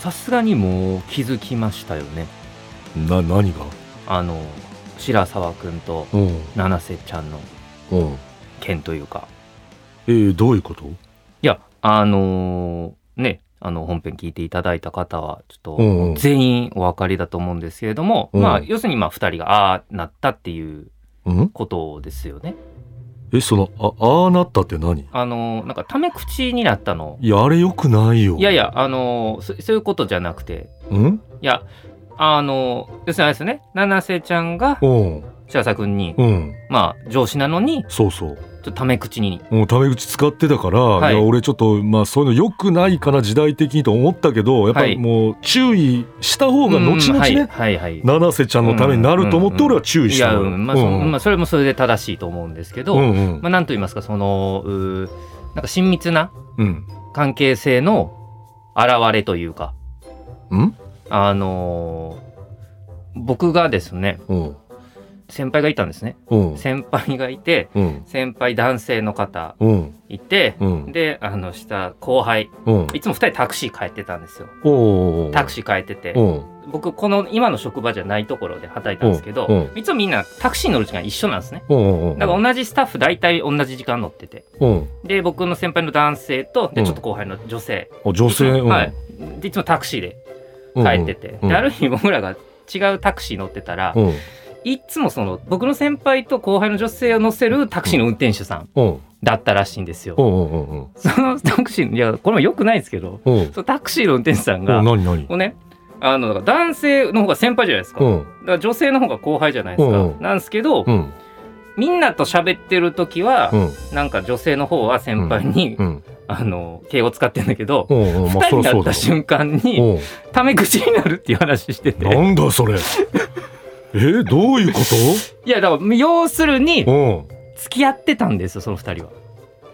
さすがにもう気づきましたよね。ーな何が？あの白沢くんとうん。七瀬ちゃんのうん。件というか。えー、どういうこと？いやあのーねあの本編聞いていただいた方はちょっうんうん。と全員お分かりだと思うんですけれども、うん。まあ要するにまあ2人がああなったっていううん？ことですよねえそのあああなったって何？あのーなんかタメ口になったの。いやあれよくないよ。いやいやあのーそそういうことじゃなくて。うん？いやあのー要するにあれですよね。七瀬ちゃんがうん。白沢くんにうん。まあ上司なのにそうそうタメ口に。もうタメ口使ってたから、はい。い、や俺ちょっとまあそういうのよくないかな時代的にと思ったけどやっぱはい。りもう注意した方が後々ね、うんはいはい。はい七瀬ちゃんのためになると思って俺は注意したの、うんまあそまあ、それもそれで正しいと思うんですけど、うんうん。まあ、なんと言いますかそのうーなんか親密なうん。関係性の現れというかうん？あのー僕がですねうん先輩がいたんですね。うん。先輩がいてうん。先輩男性の方うん。いて、うん。であの下後輩うん。いつも2人タクシー帰ってたんですよ。タクシー帰ってて。うん。僕この今の職場じゃないところで働いたんですけど、うん。いつもみんなタクシー乗る時間一緒なんですね。だから同じスタッフ大体同じ時間乗ってて。うん。で僕の先輩の男性とでうん。ちょっと後輩の女性、お女性？うん。はい。でいつもタクシーでうん。帰ってて、うん。である日僕らが違うタクシー乗ってたら、うんいつもその僕の先輩と後輩の女性を乗せるタクシーの運転手さんうん。だったらしいんですよ。そのタクシーいやこれもよくないですけどうん。そのタクシーの運転手さんが、こうねあの男性の方が先輩じゃないですか,、うん。だから女性の方が後輩じゃないですか、なんですけど、うん。みんなと喋ってる時は、うん。なんか女性の方は先輩に、うん。あの敬語使ってんだけど、うんうん。まあ二人になった瞬間にろタメ口になるっていう話してて。うんなんだそれえーどういうこ いやだから要するに付き合ってたんですよその二人は。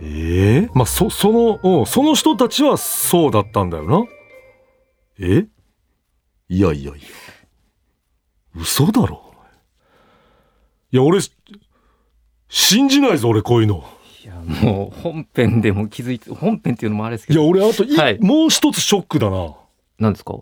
ええまあそその、うん、その人たちはそうだったんだよな。え？いやいやいや。嘘だろ。いや俺信じないぞ俺こういうの。いやもう本編でも気づいて本編っていうのもあれですけいやど俺あとい、はい。もう一つショックだな。何ですか？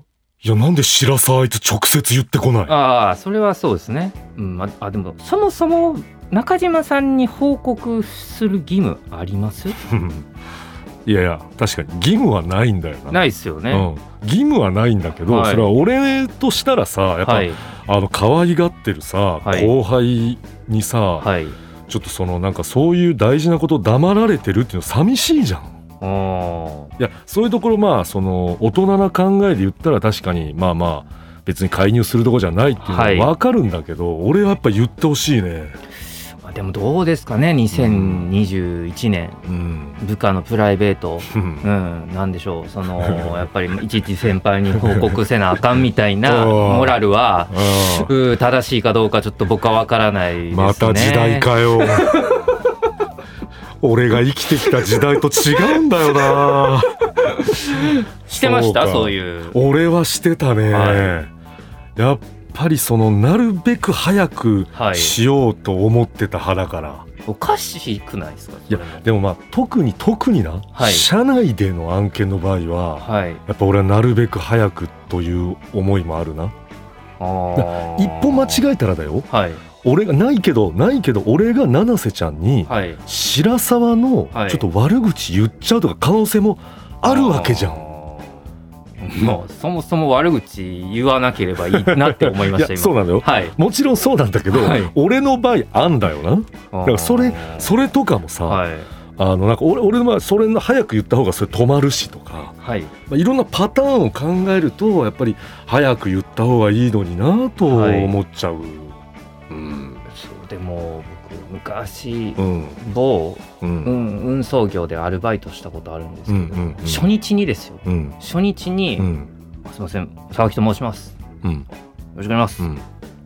いやなんで白沢あいつ直接言ってこない？ああそれはそうですね。うん、ああでもそもそも中島さんに報告する義務あります？いやいや確かに義務はないんだよなないですよね。うん、義務はないんだけど、はいそれは俺としたらさやっぱ、はいあの可愛がってるさ、はい後輩にさ、はい。ちょっとそのなんかそういう大事なことを黙られてるっていうの寂しいじゃん。あーいやそういうところまあその大人な考えで言ったら確かにまあまあ別に介入するとこじゃないっていうのはいは分かるんだけど、俺はやっぱ言ってほしいね。まあでもどうですかね2021年うん。部下のプライベート。ううんん、なんでしょうその やっぱりいちいち先輩に報告せなあかんみたいな うんモラルは正しいかどうかちょっと僕は分からないですね。あまた時代かよ。俺が生きてきた時代と違うんだよな。してました？そういう。俺はしてたね、はやっぱりそのなるべく早くはい。しようと思ってた派だから、おかしくないですか？い、やでもまあ特に特にな、はい。社内での案件の場合ははい。やっぱ俺はなるべく早くという思いもあるな。一歩間違えたらだよ。はい俺がないけどないけど俺が七瀬ちゃんにはい。白沢のはい。ちょっと悪口言っちゃうとか可能性もあるわけじゃん、もうそもそも悪口言わなければいいなって思いまいしたそうなんだよはい。もちろんそうなんだけど、はい。俺の場合あんだよな。だからそれそれとかもさ、はい。あのなんか俺俺の場合それの早く言った方がそれ止まるしとか、はい。まあ、いろんなパターンを考えるとやっぱり早く言った方がいいのになとはい。思っちゃう、うんそうでも僕昔うん。某うん。運運送業でアルバイトしたことあるんですけど、うんうんうん。初日にですよ。うん。初日に、うん。すいません沢木と申します。うん。よろしくお願いします。うん。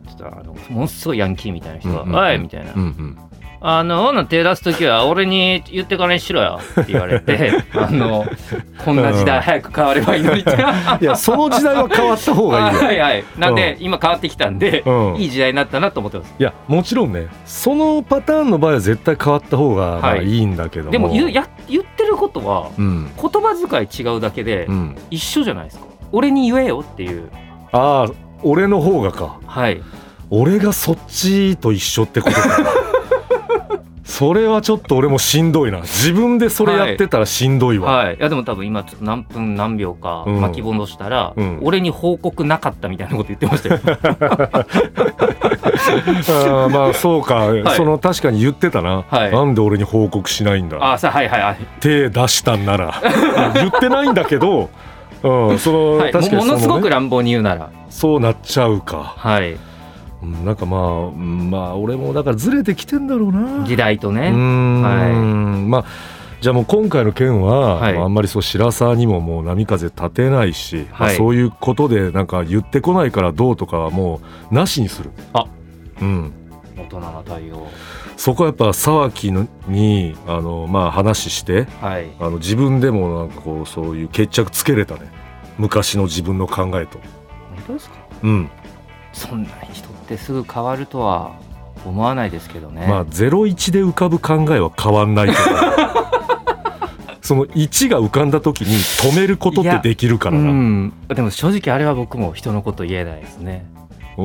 そしたらあのものすごいヤンキーみたいな人が「うんうん。おい!」みたいな。うんうんあの、ほな手出すときは俺に言ってからにしろよって言われて、あの、こんな時代早く変わればいいのにって。いやその時代は変わった方がいいよ はいはい。なんで、今変わってきたんで、うんいい時代になったなと思ってます。いやもちろんねそのパターンの場合は絶対変わった方がまあはいいいんだけども、でも言うや言ってることは、うん言葉遣い違うだけでう、ん一緒じゃないですか。俺に言えよっていう。ああ俺の方がかはい。俺がそっちと一緒ってことかそれはちょっと俺もしんどいな。自分でそれやってたらしんどいわ、はい。い。やでも多分今ちょっと何分何秒かうん。巻き戻したら、うん。俺に報告なかったみたいなこと言ってましたよ。あーまあそうか、い。その確かに言ってたな、はい。なんで俺に報告しないんだ。あ、さはいはいはい。手出したんなら。言ってないんだけど、うん、その、はい、確かにその、もものね、すごく乱暴に言うなら。そうなっちゃうか。はい。うんなんかまあうんまあ俺もだからずれてきてんだろうな。時代とね。ん、まあじゃあもう今回の件は、はい。まああんまりそう白沢にももう波風立てないし、まあ、はいそういうことでなんか言ってこないからどうとかはもうなしにする。あ。うん。大人な対応。そこはやっぱ沢木のにあのまあ話してはい。あの自分でもなんかこうそういう決着つけれたね。昔の自分の考えと。本当ですか？うん。そんなに人ってすぐ変わるとは思わないですけどね。まあ01で浮かぶ考えは変わんないけど その1が浮かんだ時に止めることってできるかうらな、ん。でも正直あれは僕も人のこと言えないですね。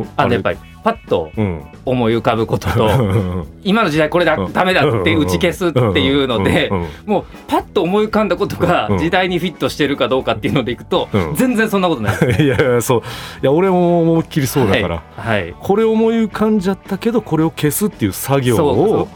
おあでやっぱりパッとうん。思い浮かぶことと今の時代これだうん。ダメだって打ち消すっていうのでもうパッと思い浮かんだことがうん。時代にフィットしてるかどうかっていうのでいくとうん。全然そんなことない。いやいやそう。いや俺も思いっきりそうだから、はい。はいこれ思い浮かんじゃったけどこれを消すっていう作業を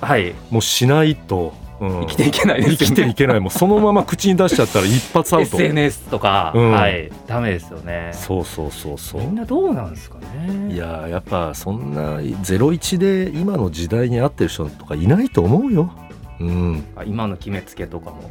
もうしないと、うん生きていけないですよね。生きていけない。もうそのまま口に出しちゃったら一発アウト。SNS とか、うん。はい。ダメですよね。そうそうそうそみんうなどうなんですかね。いややっぱそんな01で今の時代に合ってる人とかいないと思うようん。あ今の決めつけとかも。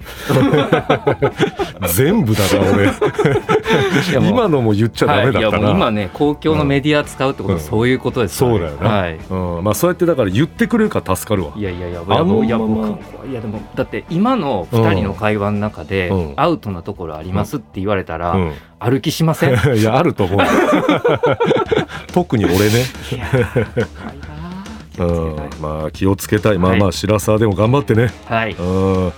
全部だな俺。今のも言っちゃダメだはい、いやったな、もう今ね公共のメディア使うってことはうんそういうことですからね。そうだよな。はい。うん、まあそうやってだから言ってくれるから助かるわ。いやいやいや、あのいやいやでもだって今の2人の会話の中で、うん。アウトなところありますって言われたら、うん。歩きしません？い いやあると思う。特に俺ね、まあ気をつけたい。まあはい。まあ白沢でも頑張ってね、はい。うん。お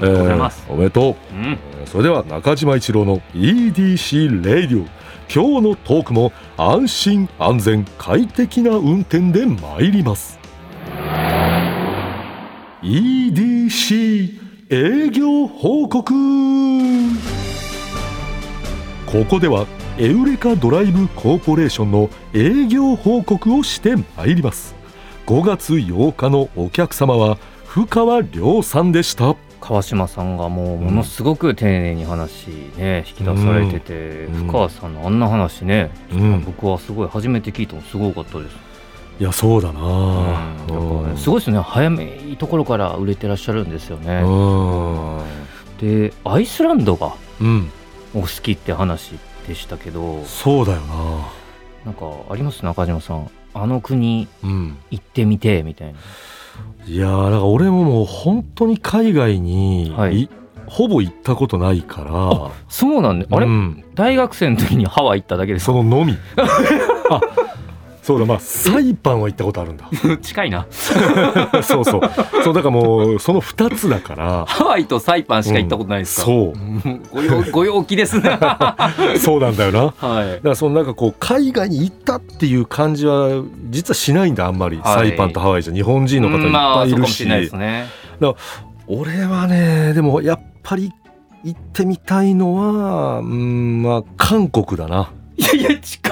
めでとうございます、えーおめでとう。うん。えーそれでは中島一郎の EDC レイディオ。今日のトークも安心安全快適な運転で参ります。EDC 営業報告。ここではエウレカドライブコーポレーションの営業報告をして参ります5月8日のお客様は深川亮さんでした。川島さんがもうものすごく丁寧に話ね引き出されてて、うん。深川さんのあんな話ね、うん。僕はすごい初めて聞いたのすごかったです、いやそうだな、うん。すごいですね。早めいところから売れてらっしゃるんですようね、ん。でアイスランドがうん。お好きって話でしたけど。そうだよなんかあります？中島さんあの国行ってみてみたいな。いやーだから俺ももう本当に海外に、はい。いほぼ行ったことないから。そうなんで、あれ？うん。大学生の時にハワイ行っただけですそののみ。あそうだまあサイパンは行ったことあるんだ。近いな。そうそう。そうだからもうその2つだから。ハワイとサイパンしか行ったことないですか、そう。うんご陽 ご陽気ですねはそうなんだよな。だかいらそのなんかこう海外に行ったっていう感じは実はしないんだあんまり、はい。サイパンとハワイじゃ日本人の方いっぱいいるし、もしれないですね。俺はねでもやっぱり行ってみたいのはうんまあ韓国だな。いやいや近っ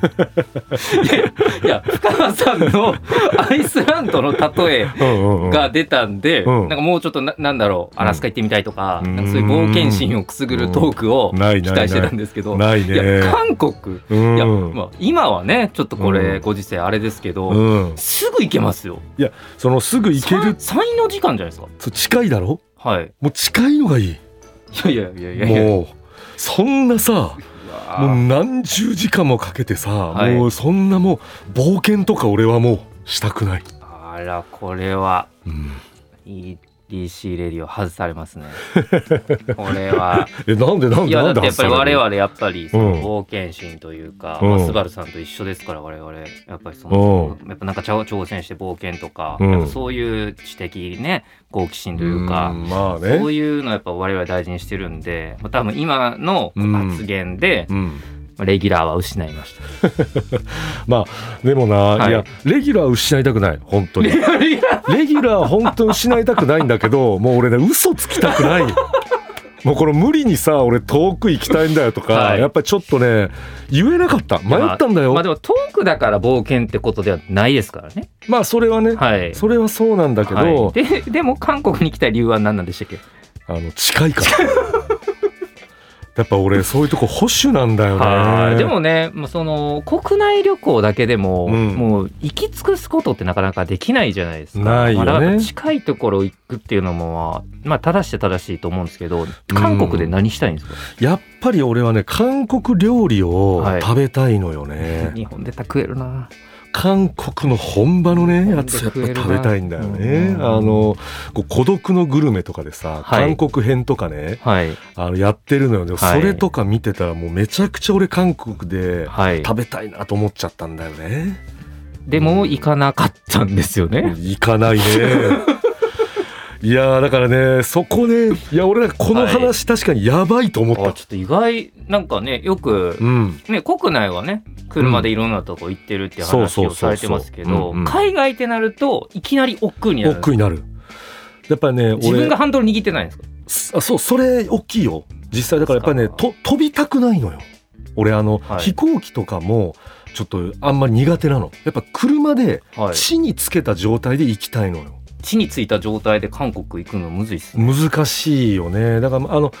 いやいや深川さんのアイスランドの例えが出たんで、うん。なんかもうちょっとななんだろうアラスカ行ってみたいとか,、うん。なんかそういう冒険心をくすぐるトークを期待してたなんいですけど、ないいやね韓国、うん。いや、まあ、今はねちょっとこれうん。ご時世あれですけど、うん、すぐ行けますよ。そのすぐ行ける34時間じゃないですか。そう近いだろ？はい。もう近いのがいい。いやいやいやいやいや。もうそんなさもう何十時間もかけてさ、はい。もうそんなもう冒険とか俺はもうしたくない、あらこれは。うん、EDC レディオ外されますね。これは。えなんでなんいでなんでやだってやっぱり我々やっぱりそのうん。冒険心というか、うん。まあ、スバルさんと一緒ですから我々やっぱりその、やっぱなんか挑挑戦して冒険とか、うん。そういう知的ね好奇心というか、んまあね。そういうのやっぱ我々大事にしてるんで、まあ、多分今のうん。発言で、うん。まあレギュラーは失いました。まあでもな、はい。い、やレギュラー失いたくない本当に。レギュラー。本当に失いたくないんだけどもう俺ね嘘つきたくない。もうこれ無理にさ俺遠く行きたいんだよとか、はい。やっぱりちょっとね言えなかった。迷ったんだよ、まあでもトークだから冒険ってことではないですからね。まあそれはね、はい。それはそうなんだけど、はい、ででも韓国に来た理由は何なんでしたっけ？あの近いから やっぱ俺そういうとこ保守なんだよね。はい。でもね、まあ、その国内旅行だけでも、うん。もう行き尽くすことってなかなかできないじゃないですか。ないよね。まあ、だから近いところ行くっていうのも、まあ、正して正しいと思うんですけど、韓国で何したいんですか、やっぱり俺はね韓国料理をはい。食べたいのよね、日本で食えるな。韓国の本場のねやつやっぱで食べたいんだよね。うんあの孤独のグルメとかでさ、はい。韓国編とかねはい。あのやってるのよ。でもはい。それとか見てたらもうめちゃくちゃ俺韓国ではい。食べたいなと思っちゃったんだよね。でも行かなかったんですよね。行かないね いやーだからねそこでいや俺なんかこの話確かにやばいと思った、あちょっと意外なんかねよくうん。ね国内はね車でいろんなとこ行ってるって話をされてますけど海外ってなるといきなり億劫になる。億劫になる。やっぱりね自分がハンドル握ってないんですか？すあそうそれ大きいよ。実際だからやっぱりねと飛びたくないのよ。俺あの、はい。飛行機とかもちょっとあんまり苦手なの。やっぱ車ではい。地につけた状態で行きたいのよ地についた状態で韓国行くのむずいっすね。難しいよね。だからあの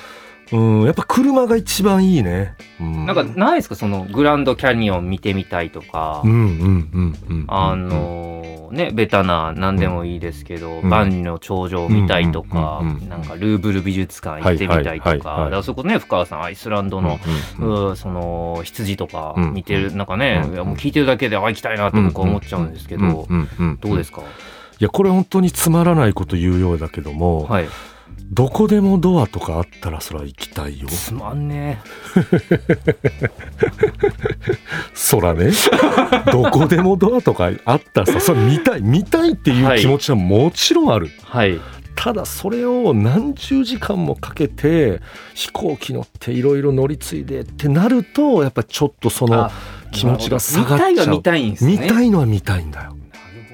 うんやっぱ車が一番いいね、うん、なんかないですか？そのグランドキャニオン見てみたいとか、うんうんうんうんあのねベタな何でもいいですけど、うん。万里の長城見たいとか、なんかルーブル美術館行ってみたいとか、はいはいはいはいだからそこね深川さんアイスランドの、うんその羊とかうん見てる、なんかね、うんいやもう聞いてるだけであ行きたいなって僕は思っちゃうんですけど、どうですか、いやこれ本当につまらないこと言うようだけども、はい。どこでもドアとかあったらそれは行きたいよ。つまんねそらね。どこでもドアとかあったらさそれ見たい見たいっていう気持ちはもちろんある、えはい。ただそれを何十時間もかけて飛行機乗っていろいろ乗り継いでってなるとやっぱちょっとそのあ気持ちが下がっちゃう。見たいは見たいんですね。見たいのは見たいんだよ。なる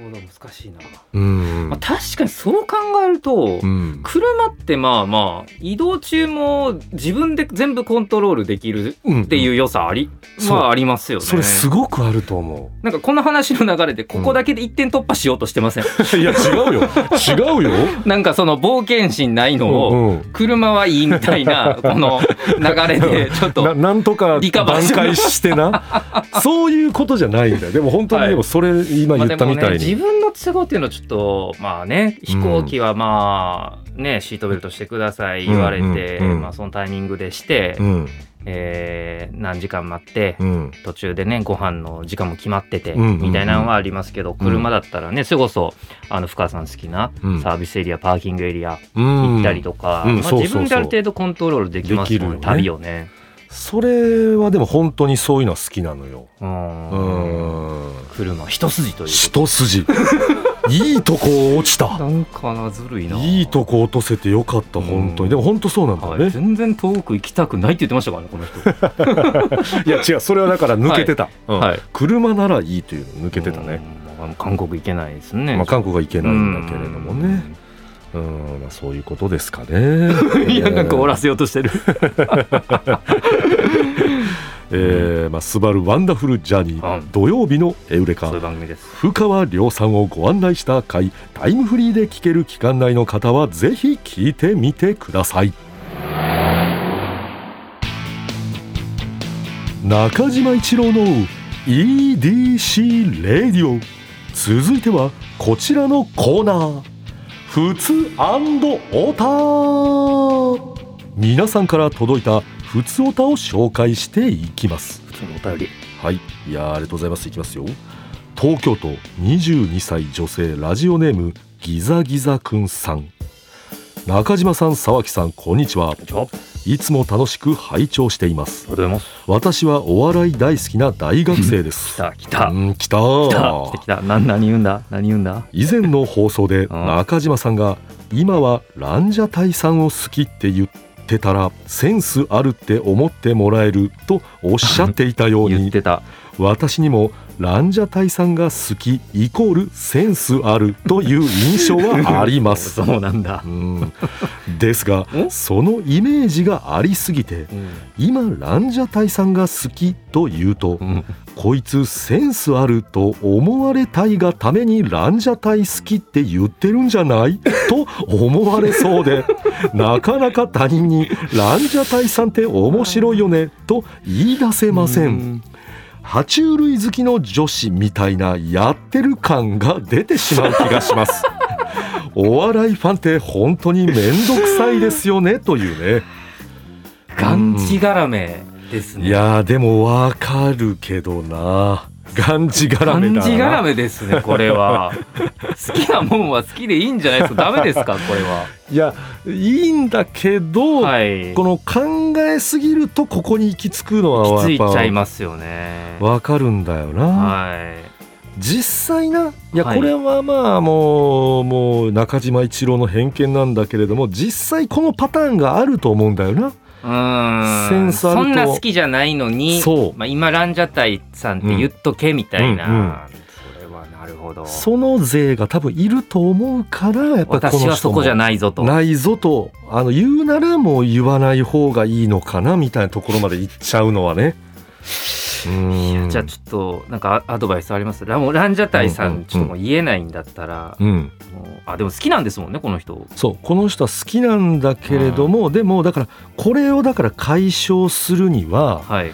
ほど難しいな、うん。まあ、確かにそう考えると、うん。車ってまあまあ移動中も自分で全部コントロールできるうんっていう良さあり、そう。まあありますよね。それすごくあると思なんかこの話の流れでここだけで一点突破しようとしてません、う。いや違うよ。違うよ。なんかその冒険心ないのを、うんうん。車はいいみたいな この流れでちょっなとなんとか挽回してな。そういうことじゃないんだよ。でも本当にでもそれ今言ったみたいに、自分の都合っていうのはちょっとまあね飛行機はまあねシートベルトしてください言われて、うん。うん。うんまあそのタイミングでして、うん。えー何時間待って、うん。途中でねご飯の時間も決まってて、うんうんうん。みたいなのはありますけど車だったらねそれこそあの深川さん好きなうん。サービスエリアパーキングエリアうん。行ったりとか、ま自分である程度コントロールできますもんね旅をね。それはでも本当にそういうのは好きなのよ。うん。うん。車一筋というこ一筋いいとこ落ちた。となんかなずるいな。いいとこ落とせてよかった本当うんに。でも本当そうなんだよはい、ね全然遠く行きたくないって言ってましたからねこの人。いや違う。それはだから抜けてた。うん。はい。車ならいいというの抜けてたね。韓国行けないですね、まあ韓国は行けないんだけれどもね。うん。まあそういうことですかね。いやなんか終わらせようとしてる えーまあ、スバルワンダフルジャーニー、うん。土曜日のエウレカ。そういう番組です。深川亮さんをご案内した回タイムフリーで聞ける期間内の方はぜひ聞いてみてください。中島一郎の EDC レディオ続いてはこちらのコーナー「ふつおた」皆さんから届いたふつおたを紹介していきます。普通のお便り。はい。いやーありがとうございます。いきますよ。東京都22歳女性ラジオネームギザギザくんさん。中島さん沢木さんこんにちは。いつも楽しく拝聴しています。私はお笑い大好きな大学生で 来すた来た。うん来た。来た何言うんだ？何言うんだ？以前の放送でうん。中島さんが今はランジャタイさんを好きって言ってたらセンスあるって思ってもらえるとおっしゃっていたように言ってた。私にもランジャタイさんが好きイコールセンスあるという印象はあります。そうなんだ。うん。ですがんそのイメージがありすぎて今ランジャタイさんが好きと言うとうんこいつセンスあると思われたいがためにランジャタイ好きって言ってるんじゃない？と思われそうでなかなか他人にランジャタイさんって面白いよね？と言い出せませ。うん爬虫類好きの女子みたいなやってる感が出てしまう気がします。お笑いファンって本当に面倒くさいですよね？というね。がんじがらめですね。いやーでもわかるけどな。がんじがらめだな。がんじがらめですね これは。好きなもんは好きでいいんじゃないですか？ダメですか？これは。いやいいんだけど、はい。この考えすぎるとここに行き着くのはやっぱちゃいますよね。わかるんだよな。はい。実際ないやはい。これはまあもうもう中島一郎の偏見なんだけれども実際このパターンがあると思うんだよな。うーん。センスあると。そんな好きじゃないのにまあ、今ランジャタイさんって言っとけみたいな、うんうんうん。それはなるほど。その勢が多分いると思うからやっぱり私はそこじゃないぞと。ないぞと。あの言うならもう言わない方がいいのかなみたいなところまで行っちゃうのはね。じゃあちょっとなんかアアドバイスあります？ラランジャタイさうんうんうんんちょっともう言えないんだったら、うん、もうあでも好きなんですもんねこの人。そうこの人は好きなんだけれども、でもだからこれをだから解消するにははい。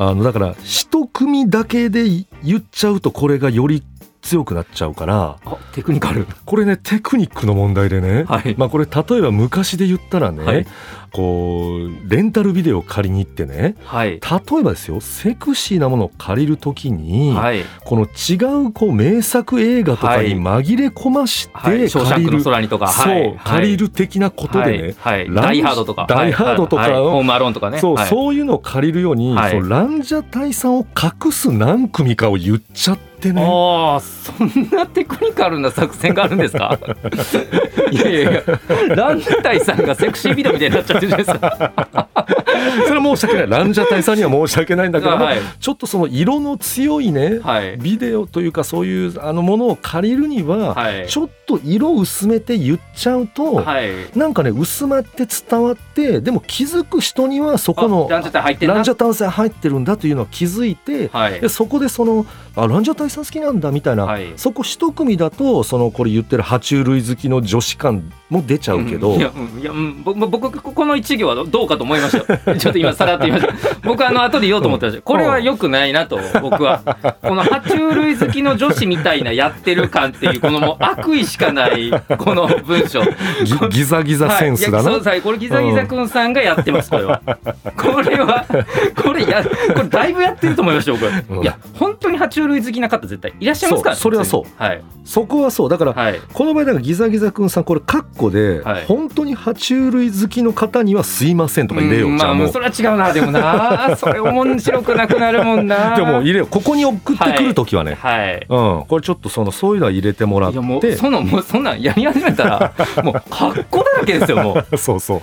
あのだから一組だけで言っちゃうとこれがより強くなっちゃうからあテクニカル。これねテクニックの問題でね、はい。まあこれ例えば昔で言ったらね、はいこうレンタルビデオを借りに行ってねはい。例えばですよセクシーなものを借りるときに、はい。この違うこう名作映画とかに紛れ込ましてはい、ショーシャンクの借りる、空にとか、そう、はい、借りる的なことでね、はい。ダイハードとか。ダイハードとかはい。はいホームアローンとかね。そう、はい。そういうのを借りるように、はい。そうランジャタイさんを隠す何組かを言っちゃってね。ああそんなテクニカルな作戦があるんですか？いやいやいやランジャタイさんがセクシービデオみたいになっちゃってるじゃないですか。それは申し訳ない。ランジャタイさんには申し訳ないんだけども、はい。ちょっとその色の強いね、はい。ビデオというかそういうあのものを借りるには、はい。ちょっと色を薄めて言っちゃうと、はい。なんかね薄まって伝わってでも気づく人にはそこのあランジャタンさん入ってるんだというのは気づいて、はい。でそこでそのあランジャタイさん好きなんだみたいな、はい。そこ一組だとそのこれ言ってる爬虫類好きの女子感も出ちゃうけど、ん。いやうん。いやうん。ぼ僕ここの一行はどうかと思いましたよ。ちょっと今さらって言いました。僕あの後で言おうと思ってました。これは良くないなと僕は。この爬虫類好きの女子みたいなやってる感っていうこのもう悪意しかないこの文章。ギギザギザセンスだな、はい。これギザギザくんさんがやってます これは。これはこれやこれだいぶやってると思いました僕、うん。いや本当に爬虫類好きな方絶対いらっしゃいますからそうそれはそう。はい。そこはそう。だから、はい。この場合だからギザギザくんさんこれカッコで、はい。本当に爬虫類好きの方にはすいませんとか入れよう、うんじゃあもう。まあそれは違うなでもな。それ面白くなくなるもんな。でも入れようここに送ってくる時はね、はい。うん、これちょっとそのそういうのは入れてもらっいやもうてそのもうそんなんやり始めたらもう格好だらけですよもう。そうそう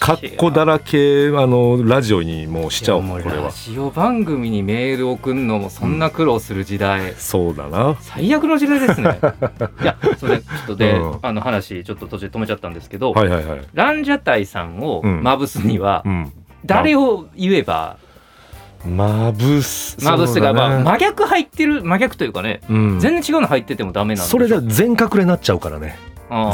カッコだらけあのラジオにもうしちゃおうこれは。ラジオ番組にメール送るのもそんな苦労する時代、そうだな。最悪の時代ですね。いやそれちょっとで、うん。あの話ちょっと途中で止めちゃったんですけど、はいはいはい。ランジャタイさんをうん。まぶすにはうん。誰を言えばまぶすまぶすが、まあ、ま真逆入ってる真逆というかねうん、全然違うの入っててもダメなんでそれじゃ全隠れになっちゃうからね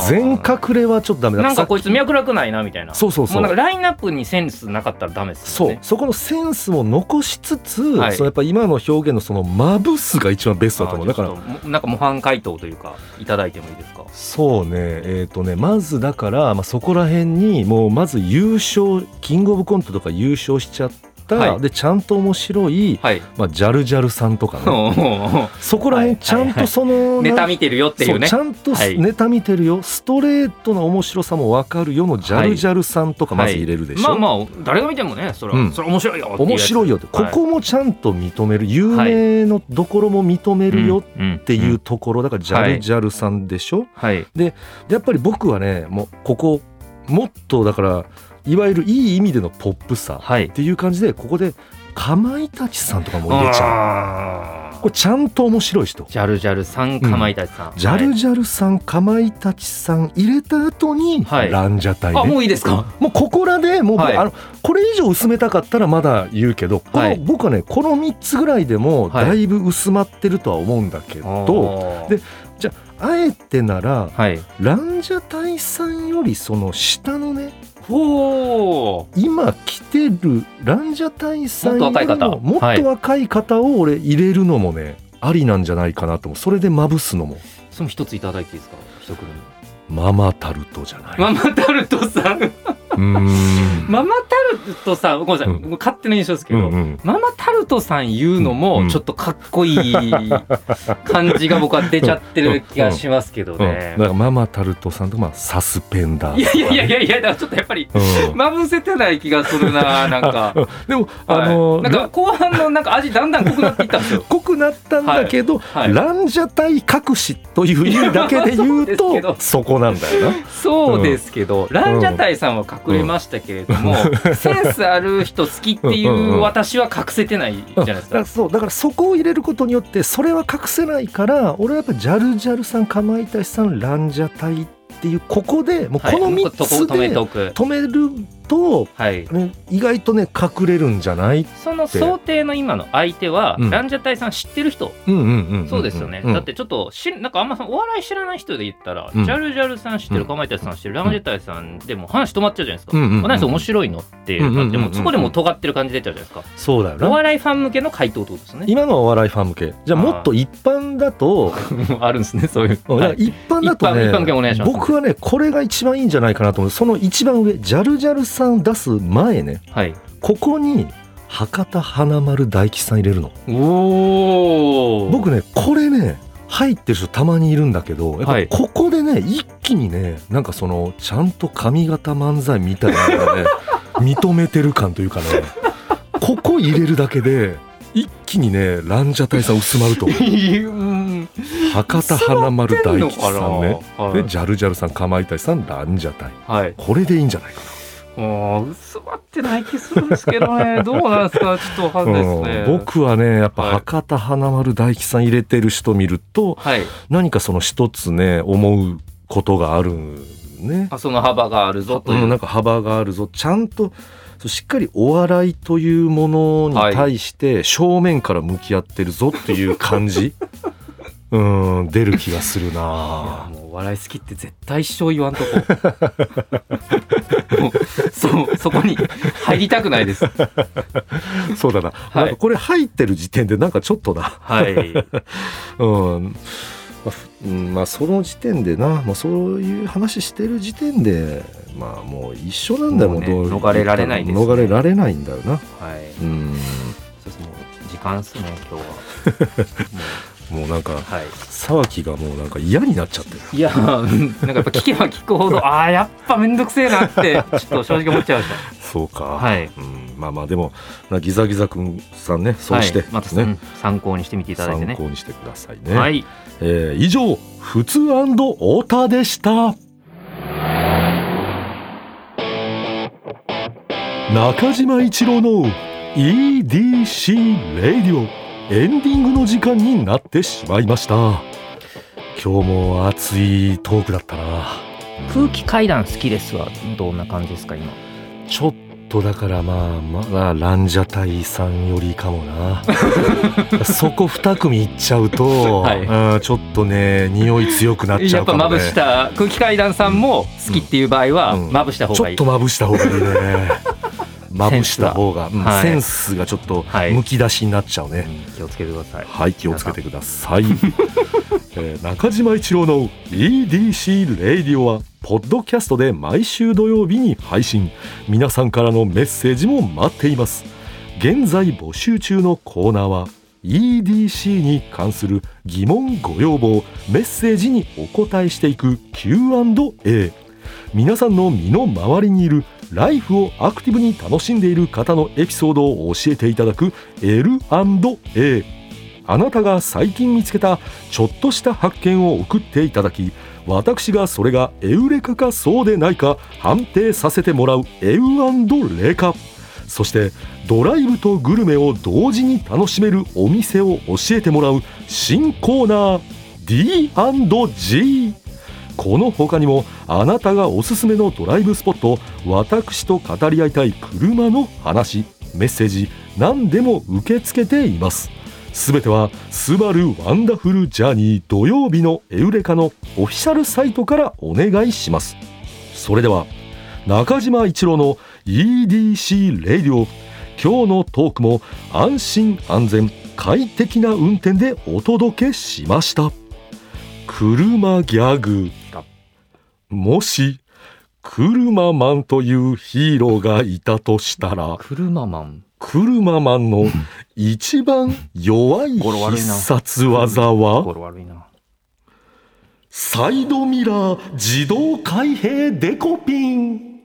全隠れはちょっとダメだ。なんかこいさつ脈絡ないなみたいな。そうそうそう。もうなんかラインナップにセンスなかったらダメですそうよね。そこのセンスも残しつつ、はい。そのやっぱ今の表現のそのまぶすが一番ベストだと思う。だからなんか模範回答というかいただいてもいいですか？そうね。えっ、とねまずだから、まあ、そこら辺にもうまず優勝キングオブコントとか優勝しちゃった、はい。でちゃんと面白い、はい。まあ、ジャルジャルさんとかね。そこらはい。辺ちゃんとその、ネタな見てるよっていうね。ちゃんとはい。ネタ見てるよ、ストレートな面白さも分かるよのジャルジャルさんとかまず入れるでしょ、まあまあ誰が見てもねそれは、うん。それ面白いよ面白いよって、はい。ここもちゃんと認める。有名のどころも認めるようんっていうところ。だからジャルジャルさんでしょ、はい。でやっぱり僕はねもうここもっとだからいわゆるいい意味でのポップさはい。っていう感じでここでかまいたちさんとかも入れちゃゃうこれちゃんと面白い人。ジャルジャルさんかまいたちさん、ジャルジャルさんかまいたちさん入れた後にはい。ランジャタイね、あもういいですか？もうここらでもう、はい。あのこれ以上薄めたかったらまだ言うけど、このはい。僕はねこの3つぐらいでもはい。だいぶ薄まってるとは思うんだけど、でであえてならはい。ランジャタイさんよりその下のねほう今来てるランジャタイさんよりもっと若い方。ももっと若い方を俺入れるのもね、ありなんじゃないかなと思う。それでまぶすのも。その一ついただいていいですか？一組。ママタルトじゃない。ママタルトさんママタルトさんごめんなさい、うん。勝手な印象ですけど、うんうん。ママタルトさん言うのうん。もちょっとかっこいい感じが僕は出ちゃってる気がしますけどうん、だねか。らママタルトさんとかまあサスペンダーいやいやいやいや、やいやだからちょっとやっぱりうん。まぶせてない気がするななんか。でもあの、はいなんか後半のなんか味だんだん濃くなっていったんですよ。濃くなったんだけど、はい。ランジャタイ隠しという意味だけで言うとそこなんだよな。そうですけど、ランジャタイさんは隠れましたけれども、センスある人好きっていう私は隠せてないじゃないですかだから。そうだからそこを入れることによってそれは隠せないから俺はやっぱジャルジャルさんかまいたちさんランジャタイっていうここでもうこの3つで。止めると、はい。ね意外とね隠れるんじゃないその想定の今の相手は、うん。ランジャタイさん知ってる人、そうですよね、うん。だってちょっとしなんかあんまお笑い知らない人で言ったら、うん。ジャルジャルさん知ってる、かまいたちさん知ってる、ランジャタイさんでも話止まっちゃうじゃないですか。うんうんうん何それ面白いのってうんうんうんうんなってもそこでもう尖ってる感じ出ちゃうじゃないですか。そうだよな。お笑いファン向けの回答ってことですね。今のはお笑いファン向け。じゃあもっと一般だと あるんですね、そういう。うん。だから一般だとね僕はねこれが一番いいんじゃないかなと思う。その一番上ジャルジャルさん出す前ねはい。ここに博多華丸大吉さん入れるのおお。僕ねこれね入ってる人たまにいるんだけどやっはいぱここでね一気にねなんかそのちゃんと髪型漫才みたいなのがね 認めてる感というかねここ入れるだけで一気にねランジャタイさん薄まると。博多華丸大吉さんねはいでジャルジャルさんかまいたちさんランジャタイはい。これでいいんじゃないかもう薄まってない気するんですけどね。どうなんですか？ちょっとわかんないですね。うん僕はねやっぱはい博多華丸大吉さん入れてる人見るとはい。何かその一つね思うことがあるね。あその幅があるぞという。うん、なんか幅があるぞちゃんとしっかりお笑いというものに対して正面から向き合ってるぞっていう感じ、うん出る気がするなもうお笑い好きって絶対一生言わんとこ そうそこに入りたくないです。そうだな,、はい。なんかこれ入ってる時点でなんかちょっとな。はい。うん。まあその時点でな、まあ、そういう話してる時点でまあもう一緒なんだよ。もうね逃れられないですね。逃れられないんだよな。はい。うん。そうですもう時間っすね今日はもうなんかはい。沢木がもうなんか嫌になっちゃってる。いやうんなんかやっぱ聞けば聞くほど ああやっぱ面倒くせえなってちょっと正直思っちゃいましそうか、はい。うん、まあまあでもなギザギザくんさんねたそうして、はい、また、ねうん参考にしてみていただいて参ね考にしてくださいね、はい。えー以上「ふつおた」でした。中島一郎の EDC レイディオエンディングの時間になってしまいました。今日も熱いトークだったな。空気階段好きですはどんな感じですか今？ちょっとだからまあまあランジャタイさんよりかもな。そこ2組いっちゃうと、はい。うんちょっとね匂い強くなっちやっぱゃうかもね。まぶした空気階段さんも好きっていう場合はうん。まぶした方がいい、ちょっとまぶした方がいいねまぶした方がうんはいセンスがちょっとはいむき出しになっちゃうね、うん気をつけてくださいはい、気をつけてください。えー中島一郎の EDC レイディオは、ポッドキャストで毎週土曜日に配信。皆さんからのメッセージも待っています。現在募集中のコーナーは、EDC に関する疑問ご要望、メッセージにお答えしていく Q&A。皆さんの身の回りにいるライフをアクティブに楽しんでいる方のエピソードを教えていただく L&A あなたが最近見つけたちょっとした発見を送っていただき私がそれがエウレカかそうでないか判定させてもらうエウレカそしてドライブとグルメを同時に楽しめるお店を教えてもらう新コーナー D&G この他にもあなたがおすすめのドライブスポット私と語り合いたい車の話メッセージ何でも受け付けています。すべては「スバルワンダフルジャーニー土曜日のエウレカ」のオフィシャルサイトからお願いします。それでは中島一郎の EDC レイディオ今日のトークも安心安全快適な運転でお届けしました。車ギャグ。もし車マンというヒーローがいたとしたら車マン？車マンの一番弱い必殺技は？サイドミラー自動開閉デコピン。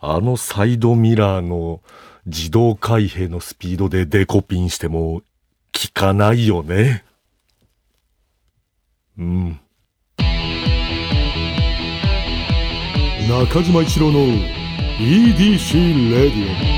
あのサイドミラーの自動開閉のスピードでデコピンしても効かないよね。うん。中島一郎の EDC レディオ